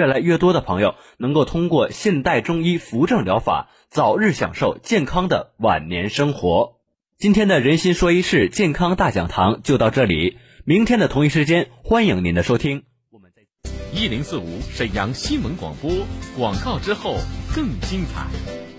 越来越多的朋友能够通过现代中医扶正疗法，早日享受健康的晚年生活。今天的人心说一事健康大讲堂就到这里，明天的同一时间欢迎您的收听。我们在一零四五沈阳新闻广播广告之后更精彩。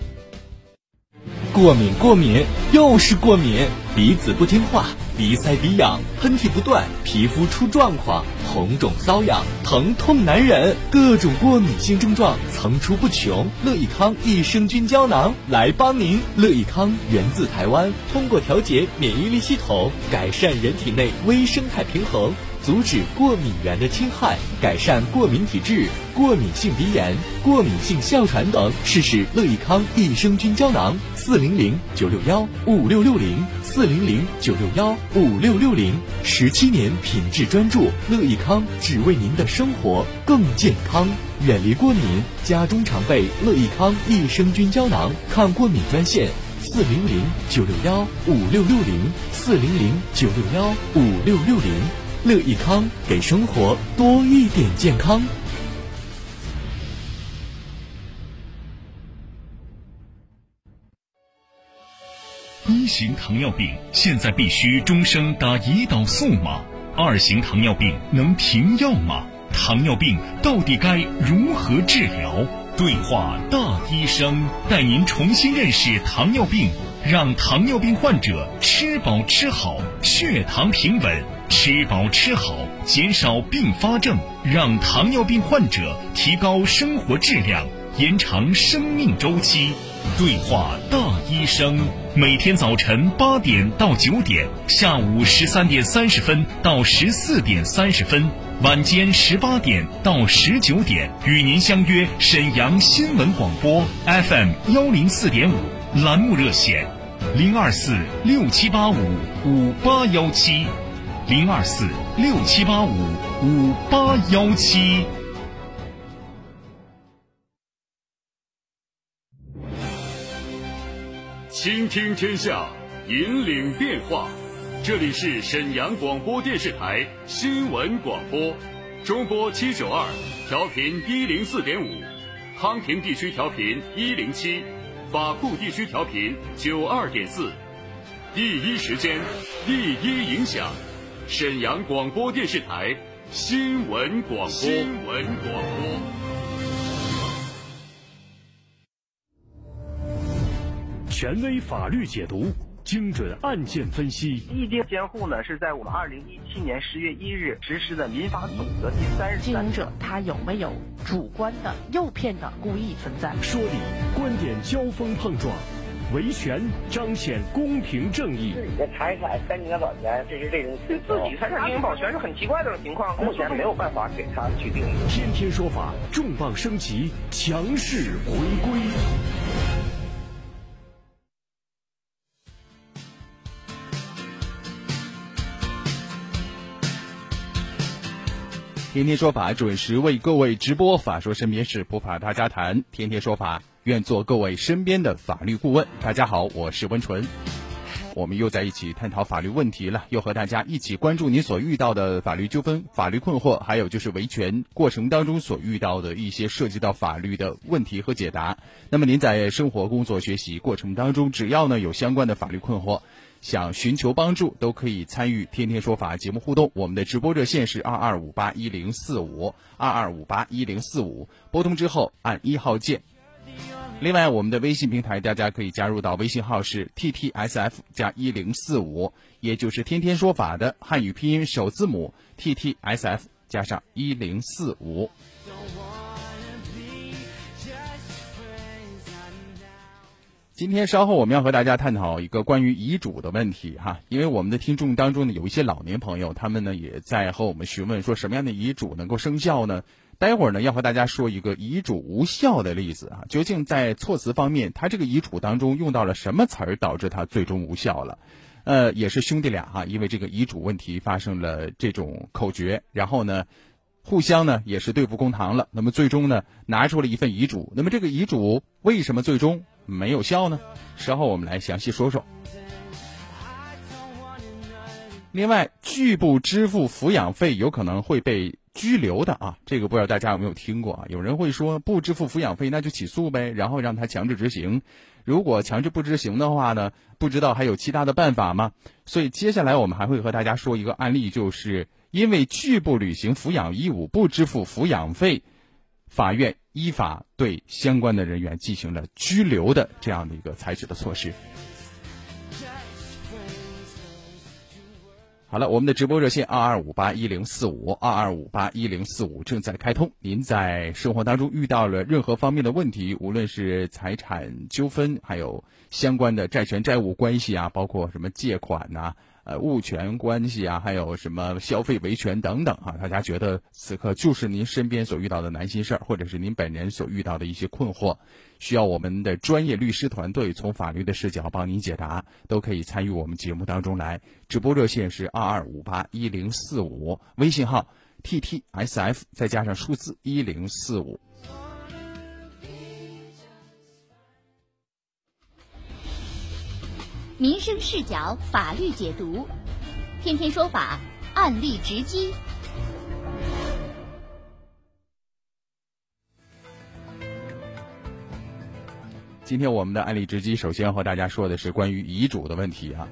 过敏，过敏，又是过敏，鼻子不听话，鼻塞鼻痒，喷嚏不断，皮肤出状况，红肿瘙痒，疼痛难忍，各种过敏性症状层出不穷。乐益康益生菌胶囊来帮您。乐益康源自台湾，通过调节免疫力系统，改善人体内微生态平衡。阻止过敏源的侵害，改善过敏体质、过敏性鼻炎、过敏性哮喘等。试试乐益康益生菌胶囊，四零零九六幺五六六零，四零零九六幺五六六零。十七年品质专注，乐益康只为您的生活更健康，远离过敏。家中常备乐益康益生菌胶囊，抗过敏专线：四零零九六幺五六六零，四零零九六幺五六六零。乐益康给生活多一点健康。一型糖尿病现在必须终生打胰岛素吗？二型糖尿病能停药吗？糖尿病到底该如何治疗？对话大医生，带您重新认识糖尿病，让糖尿病患者吃饱吃好，血糖平稳。吃饱吃好，减少并发症，让糖尿病患者提高生活质量，延长生命周期。对话大医生，每天早晨八点到九点，下午十三点三十分到十四点三十分，晚间十八点到十九点，与您相约沈阳新闻广播 FM 幺零四点五栏目热线零二四六七八五五八幺七。零二四六七八五五八幺七，倾听天下，引领变化。这里是沈阳广播电视台新闻广播，中波七九二，调频一零四点五，康平地区调频一零七，法库地区调频九二点四，第一时间，第一影响。沈阳广播电视台新闻广播。新闻广播。权威法律解读，精准案件分析。意定监护呢，是在我们二零一七年十月一日实施的民法总则第三十三经营者他有没有主观的诱骗的故意存在？说理，观点交锋碰撞。维权彰显公平正义。自己的财产跟你的保全，这是这种对自己财产进行保全是很奇怪的这种情况，目前没有办法给他去定义。天天说法重磅升级，强势回归。天天说法准时为各位直播，法说身边事，普法大家谈。天天说法。愿做各位身边的法律顾问。大家好，我是温纯，我们又在一起探讨法律问题了，又和大家一起关注你所遇到的法律纠纷、法律困惑，还有就是维权过程当中所遇到的一些涉及到法律的问题和解答。那么您在生活、工作、学习过程当中，只要呢有相关的法律困惑，想寻求帮助，都可以参与《天天说法》节目互动。我们的直播热线是二二五八一零四五二二五八一零四五，拨通之后按一号键。另外，我们的微信平台，大家可以加入到微信号是 T T S F 加一零四五，也就是天天说法的汉语拼音首字母 T T S F 加上一零四五。今天稍后我们要和大家探讨一个关于遗嘱的问题哈，因为我们的听众当中呢有一些老年朋友，他们呢也在和我们询问说什么样的遗嘱能够生效呢？待会儿呢，要和大家说一个遗嘱无效的例子啊，究竟在措辞方面，他这个遗嘱当中用到了什么词儿，导致他最终无效了？呃，也是兄弟俩哈，因为这个遗嘱问题发生了这种口角，然后呢，互相呢也是对簿公堂了。那么最终呢，拿出了一份遗嘱。那么这个遗嘱为什么最终没有效呢？稍后我们来详细说说。另外，拒不支付抚养费有可能会被拘留的啊，这个不知道大家有没有听过啊？有人会说不支付抚养费，那就起诉呗，然后让他强制执行。如果强制不执行的话呢，不知道还有其他的办法吗？所以接下来我们还会和大家说一个案例，就是因为拒不履行抚养义务，不支付抚养费，法院依法对相关的人员进行了拘留的这样的一个采取的措施。好了，我们的直播热线二二五八一零四五二二五八一零四五正在开通。您在生活当中遇到了任何方面的问题，无论是财产纠纷，还有相关的债权债务关系啊，包括什么借款呐。呃，物权关系啊，还有什么消费维权等等啊？大家觉得此刻就是您身边所遇到的难心事儿，或者是您本人所遇到的一些困惑，需要我们的专业律师团队从法律的视角帮您解答，都可以参与我们节目当中来。直播热线是二二五八一零四五，微信号 t t s f 再加上数字一零四五。民生视角，法律解读，天天说法，案例直击。今天我们的案例直击，首先要和大家说的是关于遗嘱的问题啊。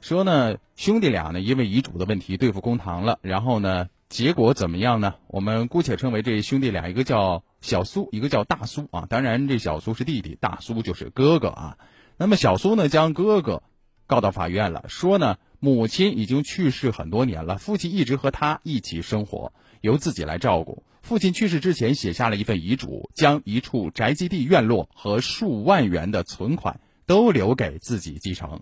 说呢，兄弟俩呢因为遗嘱的问题对付公堂了，然后呢，结果怎么样呢？我们姑且称为这兄弟俩，一个叫小苏，一个叫大苏啊。当然，这小苏是弟弟，大苏就是哥哥啊。那么小苏呢，将哥哥告到法院了，说呢，母亲已经去世很多年了，父亲一直和他一起生活，由自己来照顾。父亲去世之前写下了一份遗嘱，将一处宅基地院落和数万元的存款都留给自己继承。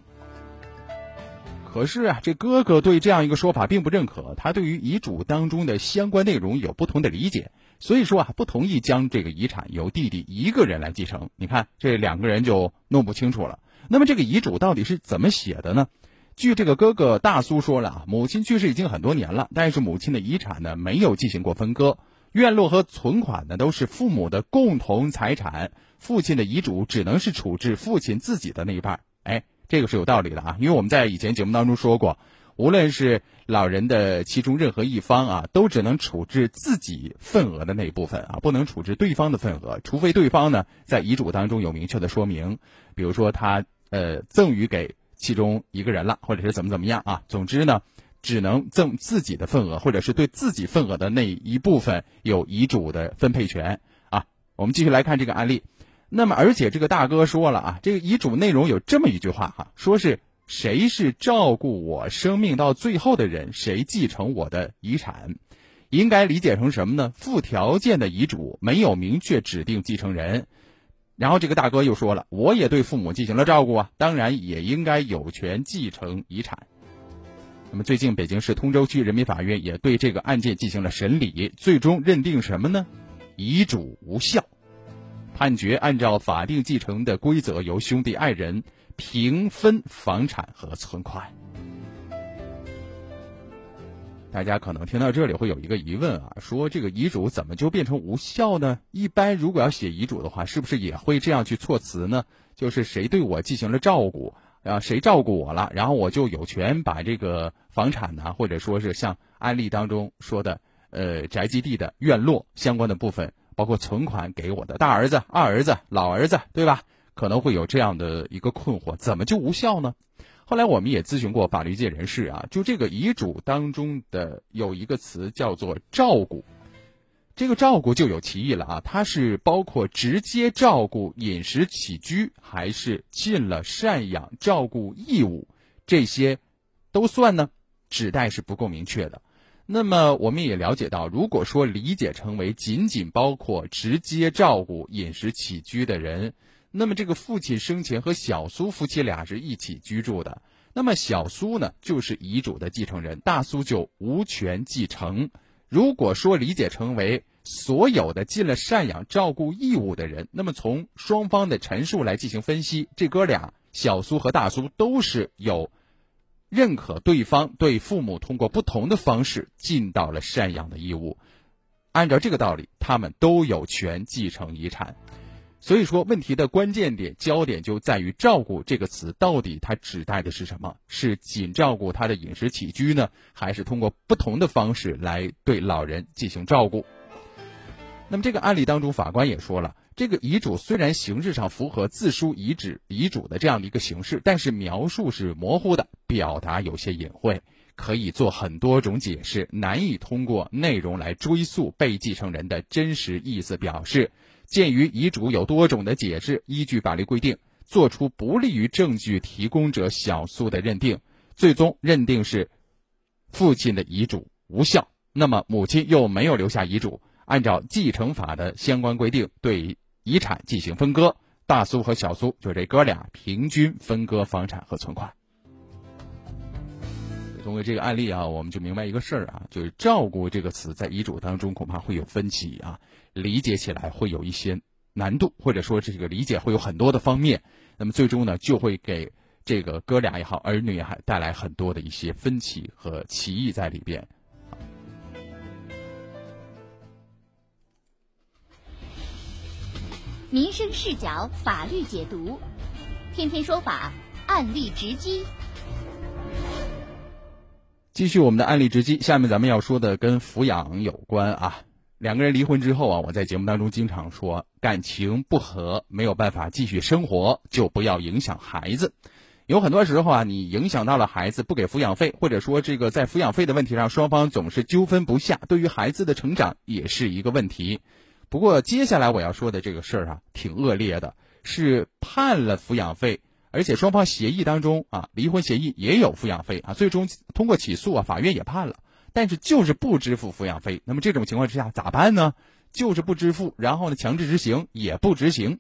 可是啊，这哥哥对这样一个说法并不认可，他对于遗嘱当中的相关内容有不同的理解。所以说啊，不同意将这个遗产由弟弟一个人来继承。你看，这两个人就弄不清楚了。那么这个遗嘱到底是怎么写的呢？据这个哥哥大苏说了啊，母亲去世已经很多年了，但是母亲的遗产呢没有进行过分割，院落和存款呢都是父母的共同财产，父亲的遗嘱只能是处置父亲自己的那一半。哎，这个是有道理的啊，因为我们在以前节目当中说过。无论是老人的其中任何一方啊，都只能处置自己份额的那一部分啊，不能处置对方的份额，除非对方呢在遗嘱当中有明确的说明，比如说他呃赠与给其中一个人了，或者是怎么怎么样啊。总之呢，只能赠自己的份额，或者是对自己份额的那一部分有遗嘱的分配权啊。我们继续来看这个案例，那么而且这个大哥说了啊，这个遗嘱内容有这么一句话哈，说是。谁是照顾我生命到最后的人，谁继承我的遗产，应该理解成什么呢？附条件的遗嘱没有明确指定继承人。然后这个大哥又说了，我也对父母进行了照顾啊，当然也应该有权继承遗产。那么最近北京市通州区人民法院也对这个案件进行了审理，最终认定什么呢？遗嘱无效，判决按照法定继承的规则由兄弟爱人。平分房产和存款，大家可能听到这里会有一个疑问啊，说这个遗嘱怎么就变成无效呢？一般如果要写遗嘱的话，是不是也会这样去措辞呢？就是谁对我进行了照顾，啊，谁照顾我了，然后我就有权把这个房产呢，或者说是像案例当中说的，呃，宅基地的院落相关的部分，包括存款给我的大儿子、二儿子、老儿子，对吧？可能会有这样的一个困惑，怎么就无效呢？后来我们也咨询过法律界人士啊，就这个遗嘱当中的有一个词叫做“照顾”，这个“照顾”就有歧义了啊，它是包括直接照顾饮食起居，还是尽了赡养照顾义务，这些都算呢？指代是不够明确的。那么我们也了解到，如果说理解成为仅仅包括直接照顾饮食起居的人。那么这个父亲生前和小苏夫妻俩是一起居住的，那么小苏呢就是遗嘱的继承人，大苏就无权继承。如果说理解成为所有的尽了赡养照顾义务的人，那么从双方的陈述来进行分析，这哥俩小苏和大苏都是有认可对方对父母通过不同的方式尽到了赡养的义务，按照这个道理，他们都有权继承遗产。所以说，问题的关键点、焦点就在于“照顾”这个词到底它指代的是什么？是仅照顾他的饮食起居呢，还是通过不同的方式来对老人进行照顾？那么这个案例当中，法官也说了，这个遗嘱虽然形式上符合自书遗址遗嘱的这样的一个形式，但是描述是模糊的，表达有些隐晦，可以做很多种解释，难以通过内容来追溯被继承人的真实意思表示。鉴于遗嘱有多种的解释，依据法律规定，作出不利于证据提供者小苏的认定，最终认定是父亲的遗嘱无效。那么母亲又没有留下遗嘱，按照继承法的相关规定，对遗产进行分割，大苏和小苏就这哥俩平均分割房产和存款。通过这个案例啊，我们就明白一个事儿啊，就是“照顾”这个词在遗嘱当中恐怕会有分歧啊，理解起来会有一些难度，或者说这个理解会有很多的方面，那么最终呢，就会给这个哥俩也好，儿女也好，带来很多的一些分歧和歧义在里边。民生视角，法律解读，天天说法，案例直击。继续我们的案例直击，下面咱们要说的跟抚养有关啊。两个人离婚之后啊，我在节目当中经常说，感情不和没有办法继续生活，就不要影响孩子。有很多时候啊，你影响到了孩子不给抚养费，或者说这个在抚养费的问题上，双方总是纠纷不下，对于孩子的成长也是一个问题。不过接下来我要说的这个事儿啊，挺恶劣的，是判了抚养费。而且双方协议当中啊，离婚协议也有抚养费啊，最终通过起诉啊，法院也判了，但是就是不支付抚养费。那么这种情况之下咋办呢？就是不支付，然后呢，强制执行也不执行。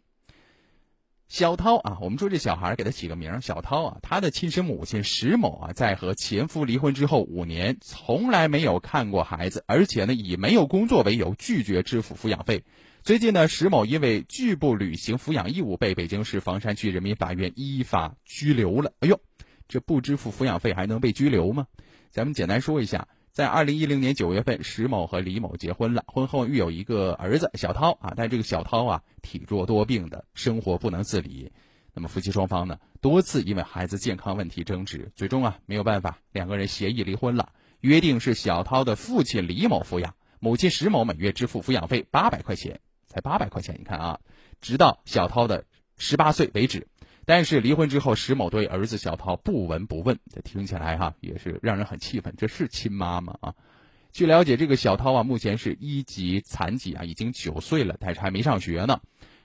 小涛啊，我们说这小孩给他起个名小涛啊，他的亲生母亲石某啊，在和前夫离婚之后五年，从来没有看过孩子，而且呢，以没有工作为由拒绝支付抚养费。最近呢，石某因为拒不履行抚养义务，被北京市房山区人民法院依法拘留了。哎呦，这不支付抚养费还能被拘留吗？咱们简单说一下，在二零一零年九月份，石某和李某结婚了，婚后育有一个儿子小涛啊。但这个小涛啊，体弱多病的，生活不能自理。那么夫妻双方呢，多次因为孩子健康问题争执，最终啊没有办法，两个人协议离婚了，约定是小涛的父亲李某抚养，母亲石某每月支付抚养费八百块钱。才八百块钱，你看啊，直到小涛的十八岁为止。但是离婚之后，石某对儿子小涛不闻不问，这听起来哈也是让人很气愤。这是亲妈吗啊？据了解，这个小涛啊，目前是一级残疾啊，已经九岁了，但是还没上学呢。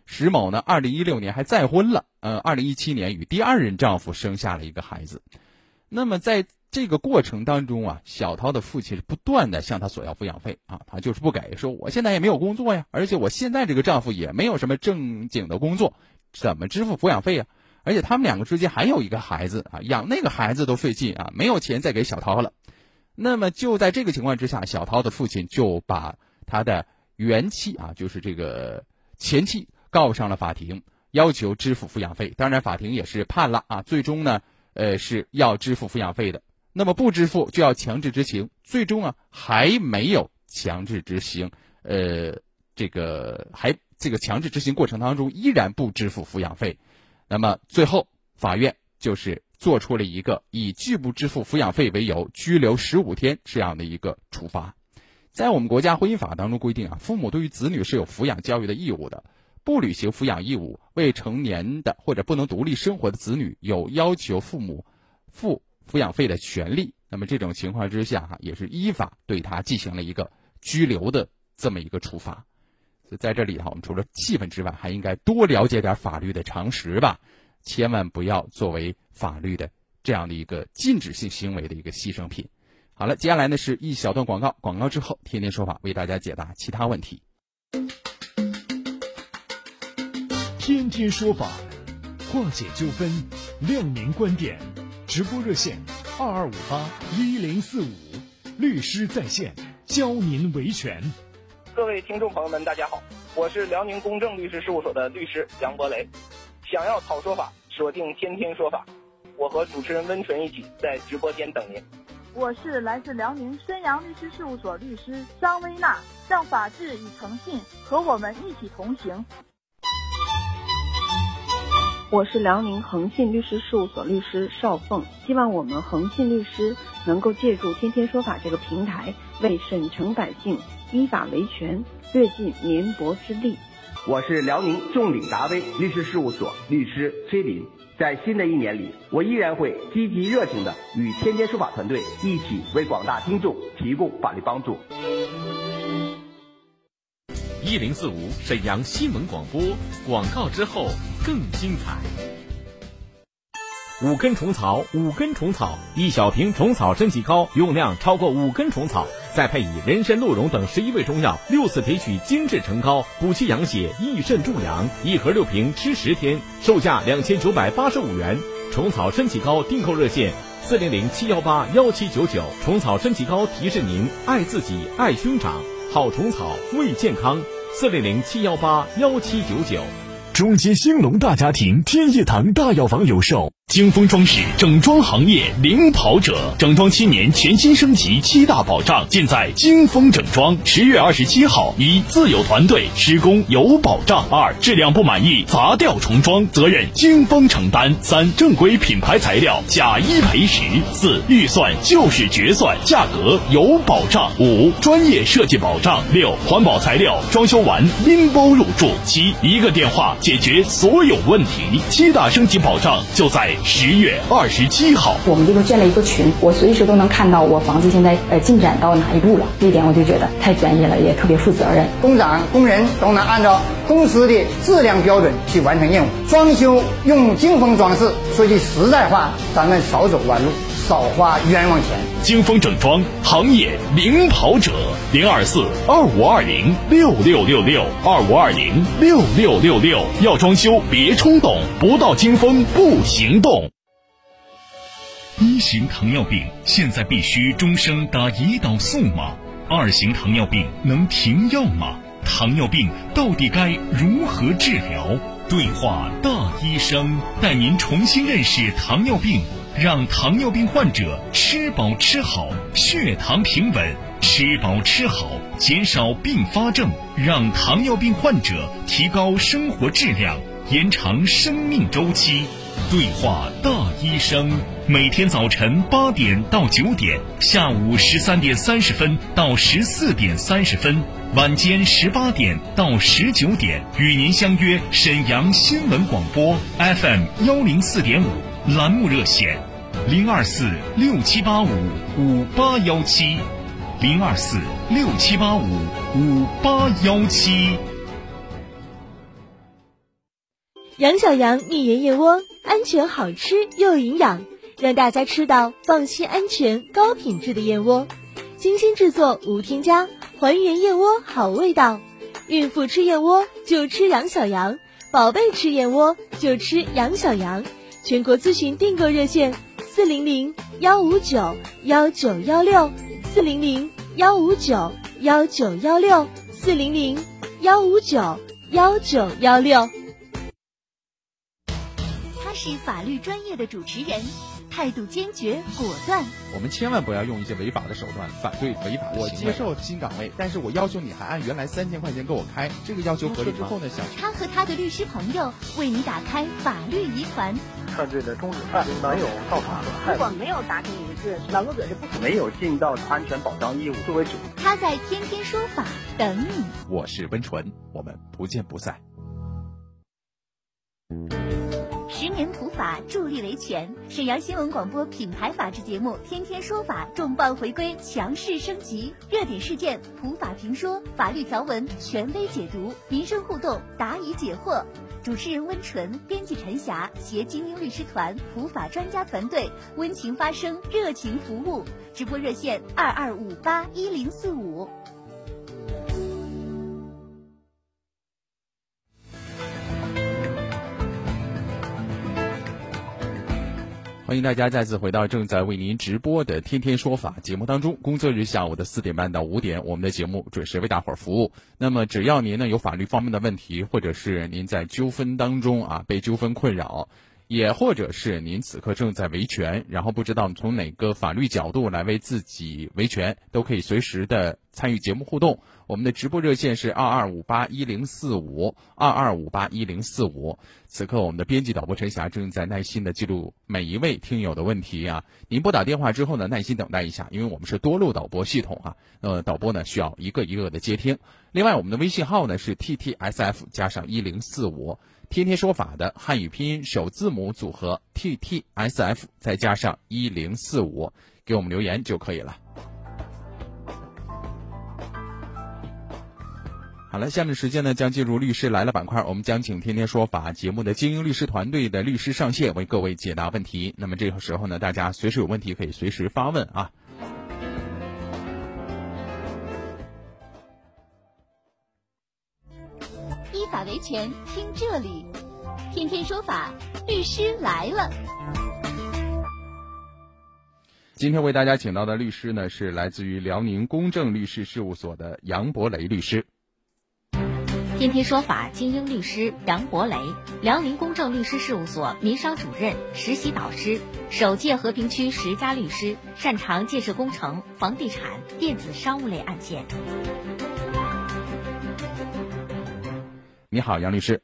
石某呢，二零一六年还再婚了，呃，二零一七年与第二任丈夫生下了一个孩子。那么在这个过程当中啊，小涛的父亲是不断的向他索要抚养费啊，他就是不给，说我现在也没有工作呀，而且我现在这个丈夫也没有什么正经的工作，怎么支付抚养费啊？而且他们两个之间还有一个孩子啊，养那个孩子都费劲啊，没有钱再给小涛了。那么就在这个情况之下，小涛的父亲就把他的原妻啊，就是这个前妻告上了法庭，要求支付抚养费。当然，法庭也是判了啊，最终呢，呃，是要支付抚养费的。那么不支付就要强制执行，最终啊还没有强制执行，呃，这个还这个强制执行过程当中依然不支付抚养费，那么最后法院就是做出了一个以拒不支付抚养费为由拘留十五天这样的一个处罚。在我们国家婚姻法当中规定啊，父母对于子女是有抚养教育的义务的，不履行抚养义务未成年的或者不能独立生活的子女有要求父母付。抚养费的权利，那么这种情况之下哈，也是依法对他进行了一个拘留的这么一个处罚。所以在这里哈，我们除了气愤之外，还应该多了解点法律的常识吧，千万不要作为法律的这样的一个禁止性行为的一个牺牲品。好了，接下来呢是一小段广告，广告之后，天天说法为大家解答其他问题。天天说法，化解纠纷，亮明观点。直播热线：二二五八一零四五，律师在线教您维权。各位听众朋友们，大家好，我是辽宁公正律师事务所的律师杨博雷。想要讨说法，锁定天天说法，我和主持人温纯一起在直播间等您。我是来自辽宁申阳律师事务所律师张薇娜，让法治与诚信和我们一起同行。我是辽宁恒信律师事务所律师邵凤，希望我们恒信律师能够借助“天天说法”这个平台，为省城百姓依法维权略尽绵薄之力。我是辽宁众鼎达威律师事务所律师崔林，在新的一年里，我依然会积极热情的与“天天说法”团队一起为广大听众提供法律帮助。一零四五沈阳新闻广播广告之后更精彩。五根虫草，五根虫草，一小瓶虫草参几膏，用量超过五根虫草，再配以人参、鹿茸等十一味中药，六次提取精制成膏，补气养血，益肾助阳。一盒六瓶，吃十天，售价两千九百八十五元。虫草参几膏订购热线：四零零七幺八幺七九九。虫草参几膏提示您：爱自己，爱兄长，好虫草为健康。四零零七幺八幺七九九。中街兴隆大家庭天一堂大药房有售。金丰装饰整装行业领跑者，整装七年全新升级，七大保障尽在金丰整装。十月二十七号，一自有团队，施工有保障；二质量不满意，砸掉重装，责任金丰承担；三正规品牌材料，假一赔十；四预算就是决算，价格有保障；五专业设计保障；六环保材料，装修完拎包入住；七一个电话解决所有问题。七大升级保障就在。十月二十七号，我们这个建了一个群，我随时都能看到我房子现在呃进展到哪一步了。这一点我就觉得太专业了，也特别负责任。工长、工人都能按照公司的质量标准去完成任务。装修用精风装饰，说句实在话，咱们少走弯路，少花冤枉钱。金丰整装行业领跑者，零二四二五二零六六六六二五二零六六六六。要装修别冲动，不到金丰不行动。一型糖尿病现在必须终生打胰岛素吗？二型糖尿病能停药吗？糖尿病到底该如何治疗？对话大医生，带您重新认识糖尿病，让糖尿病患者吃饱吃好，血糖平稳；吃饱吃好，减少并发症，让糖尿病患者提高生活质量，延长生命周期。对话大医生，每天早晨八点到九点，下午十三点三十分到十四点三十分，晚间十八点到十九点，与您相约沈阳新闻广播 FM 幺零四点五栏目热线零二四六七八五五八幺七零二四六七八五五八幺七。杨小羊蜜源燕窝，安全好吃又营养，让大家吃到放心、安全、高品质的燕窝。精心制作，无添加，还原燕窝好味道。孕妇吃燕窝就吃杨小羊，宝贝吃燕窝就吃杨小羊。全国咨询订购热线：四零零幺五九幺九幺六，四零零幺五九幺九幺六，四零零幺五九幺九幺六。他是法律专业的主持人，态度坚决果断。我们千万不要用一些违法的手段反对违法。我接受新岗位，但是我要求你还按原来三千块钱给我开，这个要求合理之后呢？想他和他的律师朋友为你打开法律疑团。犯罪的终止犯没有造成损害。如果没有达成一致，劳动者是不没有尽到安全保障义务作为主。他在天天说法等你。我是温纯，我们不见不散。十年普法助力维权，沈阳新闻广播品牌法制节目《天天说法》重磅回归，强势升级，热点事件普法评说，法律条文权威解读，民生互动答疑解惑。主持人温纯，编辑陈霞，携精英律师团、普法专家团队，温情发声，热情服务。直播热线：二二五八一零四五。欢迎大家再次回到正在为您直播的《天天说法》节目当中。工作日下午的四点半到五点，我们的节目准时为大伙儿服务。那么，只要您呢有法律方面的问题，或者是您在纠纷当中啊被纠纷困扰，也或者是您此刻正在维权，然后不知道从哪个法律角度来为自己维权，都可以随时的。参与节目互动。我们的直播热线是二二五八一零四五二二五八一零四五。此刻，我们的编辑导播陈霞正在耐心的记录每一位听友的问题啊。您拨打电话之后呢，耐心等待一下，因为我们是多路导播系统啊。呃，导播呢需要一个一个的接听。另外，我们的微信号呢是 T T S F 加上一零四五。天天说法的汉语拼音首字母组合 T T S F 再加上一零四五，给我们留言就可以了。好了，下面时间呢将进入律师来了板块，我们将请天天说法节目的精英律师团队的律师上线为各位解答问题。那么这个时候呢，大家随时有问题可以随时发问啊。依法维权，听这里，天天说法律师来了。今天为大家请到的律师呢是来自于辽宁公正律师事务所的杨博雷律师。天天说法精英律师杨博雷，辽宁公正律师事务所民商主任、实习导师，首届和平区十佳律师，擅长建设工程、房地产、电子商务类案件。你好，杨律师。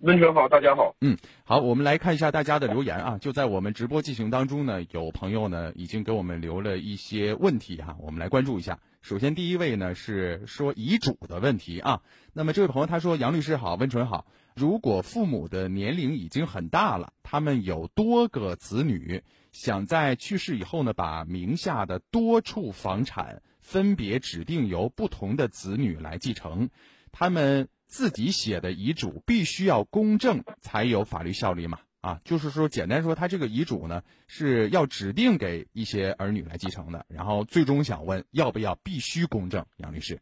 温泉好，大家好。嗯，好，我们来看一下大家的留言啊。就在我们直播进行当中呢，有朋友呢已经给我们留了一些问题哈，我们来关注一下。首先，第一位呢是说遗嘱的问题啊。那么这位朋友他说：“杨律师好，温纯好。如果父母的年龄已经很大了，他们有多个子女，想在去世以后呢，把名下的多处房产分别指定由不同的子女来继承，他们自己写的遗嘱必须要公证才有法律效力嘛？”啊，就是说，简单说，他这个遗嘱呢是要指定给一些儿女来继承的，然后最终想问要不要必须公证，杨律师。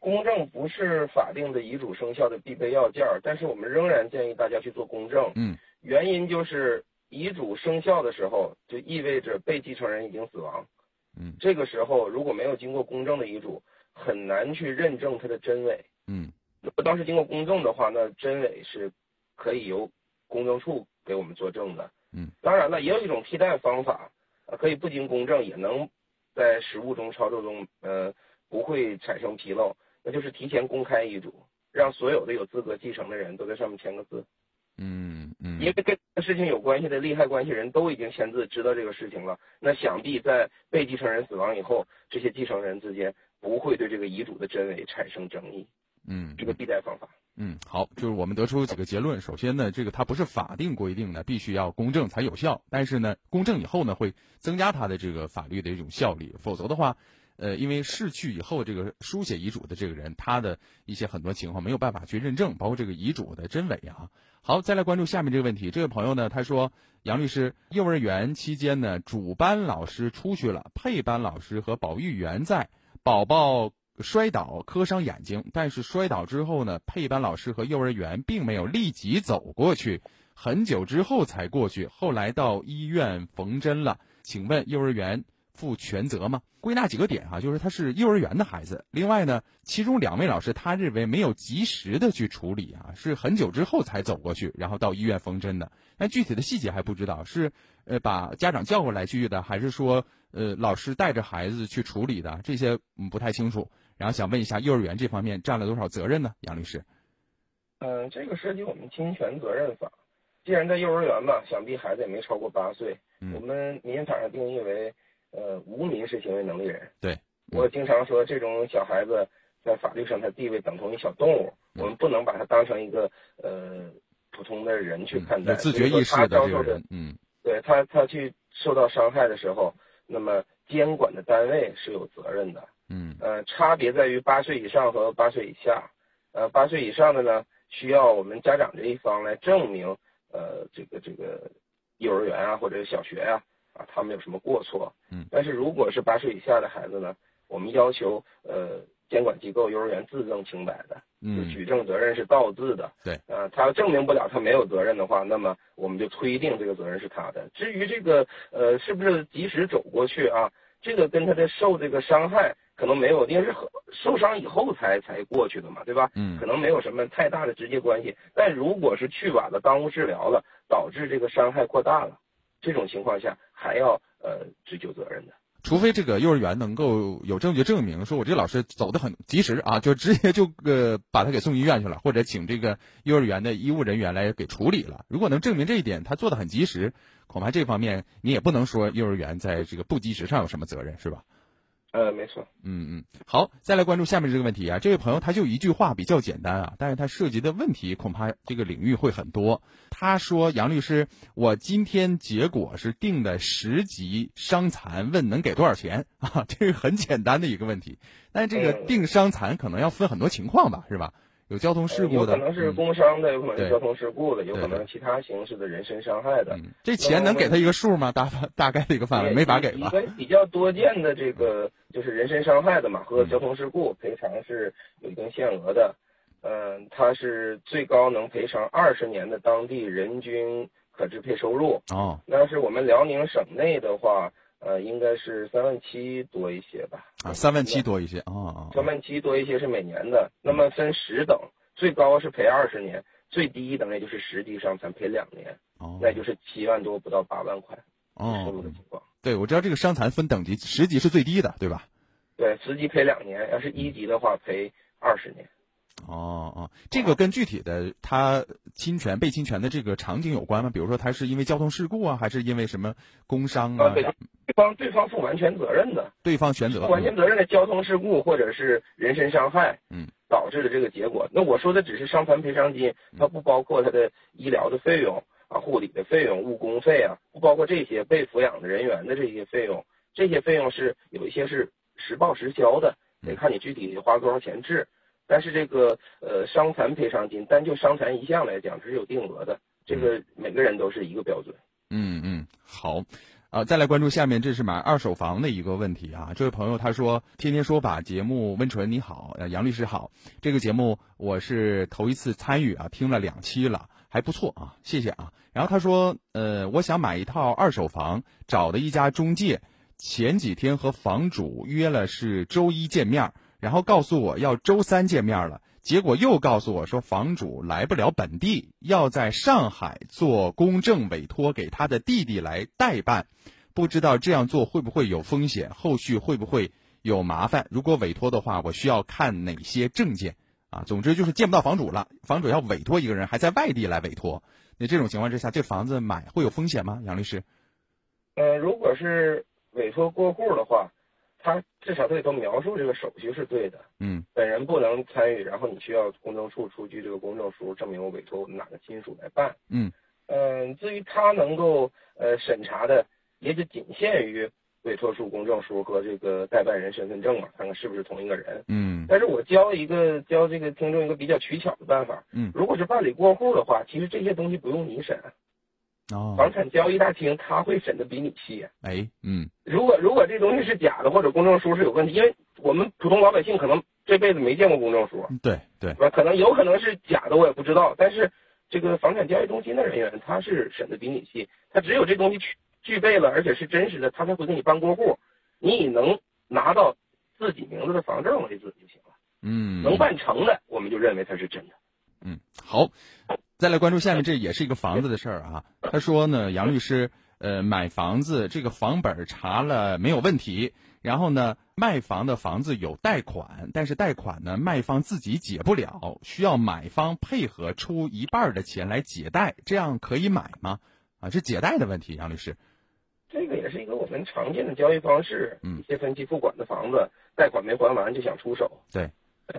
公证不是法定的遗嘱生效的必备要件，但是我们仍然建议大家去做公证。嗯，原因就是遗嘱生效的时候，就意味着被继承人已经死亡。嗯，这个时候如果没有经过公证的遗嘱，很难去认证它的真伪。嗯，如果当时经过公证的话，那真伪是可以由公证处。给我们作证的，嗯，当然了，也有一种替代方法，呃，可以不经公证也能在实务中操作中，呃，不会产生纰漏，那就是提前公开遗嘱，让所有的有资格继承的人都在上面签个字，嗯嗯，因为跟事情有关系的利害关系人都已经签字知道这个事情了，那想必在被继承人死亡以后，这些继承人之间不会对这个遗嘱的真伪产生争议，嗯，这个替代方法。嗯，好，就是我们得出几个结论。首先呢，这个它不是法定规定的必须要公证才有效，但是呢，公证以后呢，会增加它的这个法律的一种效力。否则的话，呃，因为逝去以后这个书写遗嘱的这个人，他的一些很多情况没有办法去认证，包括这个遗嘱的真伪啊。好，再来关注下面这个问题。这位朋友呢，他说，杨律师，幼儿园期间呢，主班老师出去了，配班老师和保育员在，宝宝。摔倒磕伤眼睛，但是摔倒之后呢，配班老师和幼儿园并没有立即走过去，很久之后才过去。后来到医院缝针了，请问幼儿园负全责吗？归纳几个点哈，就是他是幼儿园的孩子。另外呢，其中两位老师他认为没有及时的去处理啊，是很久之后才走过去，然后到医院缝针的。但具体的细节还不知道，是呃把家长叫过来去的，还是说呃老师带着孩子去处理的？这些嗯不太清楚。然后想问一下，幼儿园这方面占了多少责任呢？杨律师，嗯，这个涉及我们侵权责任法。既然在幼儿园嘛，想必孩子也没超过八岁。我们民法上定义为呃无民事行为能力人。对，我经常说，这种小孩子在法律上他地位等同于小动物，我们不能把他当成一个呃普通的人去看待。有自觉意识的这个人，嗯，对他他去受到伤害的时候，那么监管的单位是有责任的。嗯，呃，差别在于八岁以上和八岁以下。呃，八岁以上的呢，需要我们家长这一方来证明，呃，这个这个幼儿园啊或者小学呀，啊，他们有什么过错。嗯，但是如果是八岁以下的孩子呢，我们要求呃监管机构幼儿园自证清白的，嗯，举证责任是倒置的。对，呃，他证明不了他没有责任的话，那么我们就推定这个责任是他的。至于这个呃是不是及时走过去啊，这个跟他的受这个伤害。可能没有，因为是受伤以后才才过去的嘛，对吧？嗯，可能没有什么太大的直接关系。但如果是去晚了，耽误治疗了，导致这个伤害扩大了，这种情况下还要呃追究责任的。除非这个幼儿园能够有证据证明，说我这老师走得很及时啊，就直接就呃把他给送医院去了，或者请这个幼儿园的医务人员来给处理了。如果能证明这一点，他做的很及时，恐怕这方面你也不能说幼儿园在这个不及时上有什么责任，是吧？呃，没错。嗯嗯，好，再来关注下面这个问题啊。这位朋友他就一句话比较简单啊，但是他涉及的问题恐怕这个领域会很多。他说：“杨律师，我今天结果是定的十级伤残，问能给多少钱 啊？这是很简单的一个问题。但是这个定伤残可能要分很多情况吧，是吧？有交通事故的，有可能是工伤的，有可能是交通事故的，有可能其他形式的人身伤害的。这钱能给他一个数吗？大大概的一个范围，没法给吧？比较多见的这个就是人身伤害的嘛，和交通事故赔偿是有一定限额的。嗯，它是最高能赔偿二十年的当地人均可支配收入。哦，那是我们辽宁省内的话。呃，应该是三万七多一些吧？啊，三万七多一些啊，三万七多一些是每年的。那么分十等，最高是赔二十年，最低等也就是十级伤残赔两年，哦，那就是七万多不到八万块哦收入的情况。对，我知道这个伤残分等级，十级是最低的，对吧？对，十级赔两年，要是一级的话赔二十年。哦哦，这个跟具体的他侵权被侵权的这个场景有关吗？比如说他是因为交通事故啊，还是因为什么工伤啊？对方对方负完全责任的，对方全责负完全责任的交通事故或者是人身伤害，嗯，导致的这个结果。那我说的只是伤残赔偿金，它不包括他的医疗的费用啊、护理的费用、误工费啊，不包括这些被抚养的人员的这些费用。这些费用是有一些是实报实销的，得看你具体花多少钱治。但是这个呃伤残赔偿金，单就伤残一项来讲，是有定额的，这个每个人都是一个标准。嗯嗯，好，啊，再来关注下面，这是买二手房的一个问题啊。这位朋友他说：“天天说法节目，温纯你好，呃，杨律师好，这个节目我是头一次参与啊，听了两期了，还不错啊，谢谢啊。”然后他说：“呃，我想买一套二手房，找的一家中介，前几天和房主约了是周一见面。”然后告诉我要周三见面了，结果又告诉我说房主来不了本地，要在上海做公证委托给他的弟弟来代办，不知道这样做会不会有风险，后续会不会有麻烦？如果委托的话，我需要看哪些证件？啊，总之就是见不到房主了，房主要委托一个人，还在外地来委托。那这种情况之下，这房子买会有风险吗？杨律师？呃，如果是委托过户的话。他至少他得都描述这个手续是对的，嗯，本人不能参与，然后你需要公证处出具这个公证书，证明我委托哪个亲属来办，嗯，嗯，至于他能够呃审查的，也就仅限于委托书、公证书和这个代办人身份证嘛，看看是不是同一个人，嗯，但是我教一个教这个听众一个比较取巧的办法，嗯，如果是办理过户的话，其实这些东西不用你审。哦，房产交易大厅他会审的比你细。哎，嗯，如果如果这东西是假的，或者公证书是有问题，因为我们普通老百姓可能这辈子没见过公证书，对对，吧？可能有可能是假的，我也不知道。但是这个房产交易中心的人员他是审的比你细，他只有这东西具具备了，而且是真实的，他才会给你办过户。你以能拿到自己名字的房证为准就行了。嗯，能办成的，我们就认为它是真的。嗯，好。再来关注下面，这也是一个房子的事儿啊。他说呢，杨律师，呃，买房子这个房本查了没有问题，然后呢，卖房的房子有贷款，但是贷款呢，卖方自己解不了，需要买方配合出一半的钱来解贷，这样可以买吗？啊，是解贷的问题，杨律师。这个也是一个我们常见的交易方式。嗯，一些分期付款的房子，贷款没还完就想出手。对。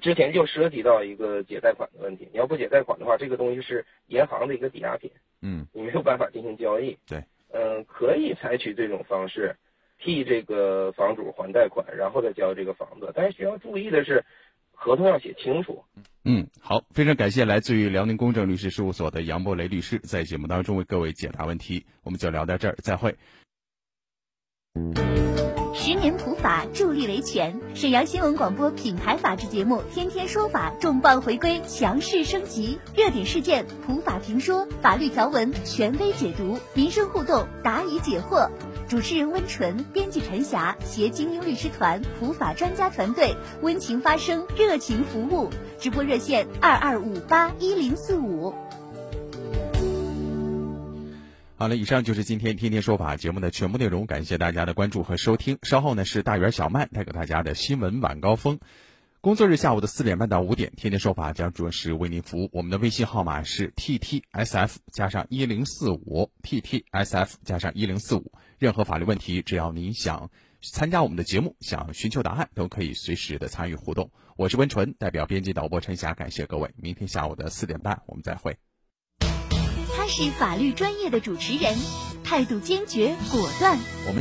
之前就涉及到一个解贷款的问题，你要不解贷款的话，这个东西是银行的一个抵押品，嗯，你没有办法进行交易。对，嗯，可以采取这种方式，替这个房主还贷款，然后再交这个房子。但是需要注意的是，合同要写清楚。嗯，好，非常感谢来自于辽宁公正律师事务所的杨博雷律师在节目当中为各位解答问题。我们就聊到这儿，再会。十年普法助力维权，沈阳新闻广播品牌法制节目《天天说法》重磅回归，强势升级，热点事件普法评说，法律条文权威解读，民生互动答疑解惑。主持人温纯，编辑陈霞，携精英律师团、普法专家团队，温情发声，热情服务。直播热线二二五八一零四五。好了，以上就是今天天天说法节目的全部内容，感谢大家的关注和收听。稍后呢是大圆小曼带给大家的新闻晚高峰。工作日下午的四点半到五点，天天说法将准时为您服务。我们的微信号码是 t t s f 加上一零四五 t t s f 加上一零四五。任何法律问题，只要您想参加我们的节目，想寻求答案，都可以随时的参与互动。我是温纯，代表编辑导播陈霞，感谢各位。明天下午的四点半，我们再会。是法律专业的主持人，态度坚决果断。我们。